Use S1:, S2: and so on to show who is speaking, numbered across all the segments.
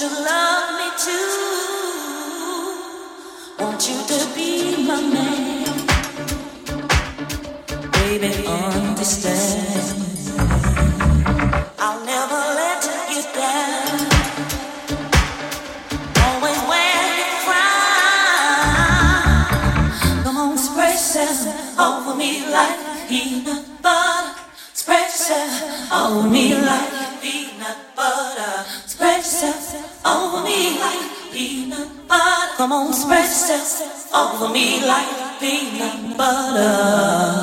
S1: To love me too. Want you to be my man. Baby, understand. Spread yourself over me like peanut butter.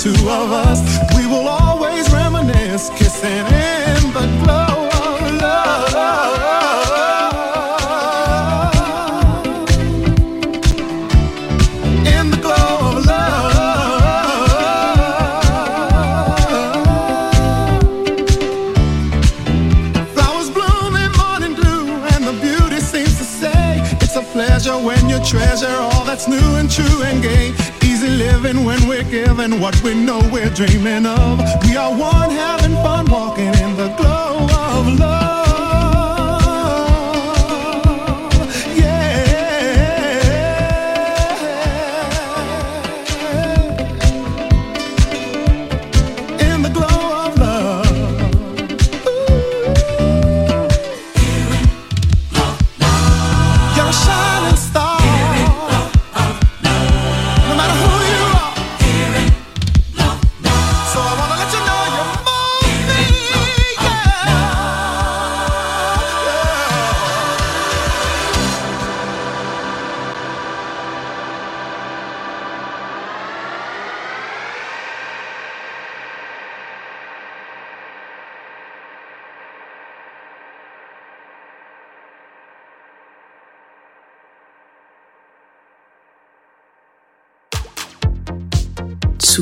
S2: Two of us. We will always reminisce, kissing in the glow of love. In the glow of love. Flowers bloom in morning dew, and the beauty seems to say it's a pleasure when you treasure all that's new and true and gay. Easy living when we're given what we know we're dreaming of. We are one having fun walking in the glow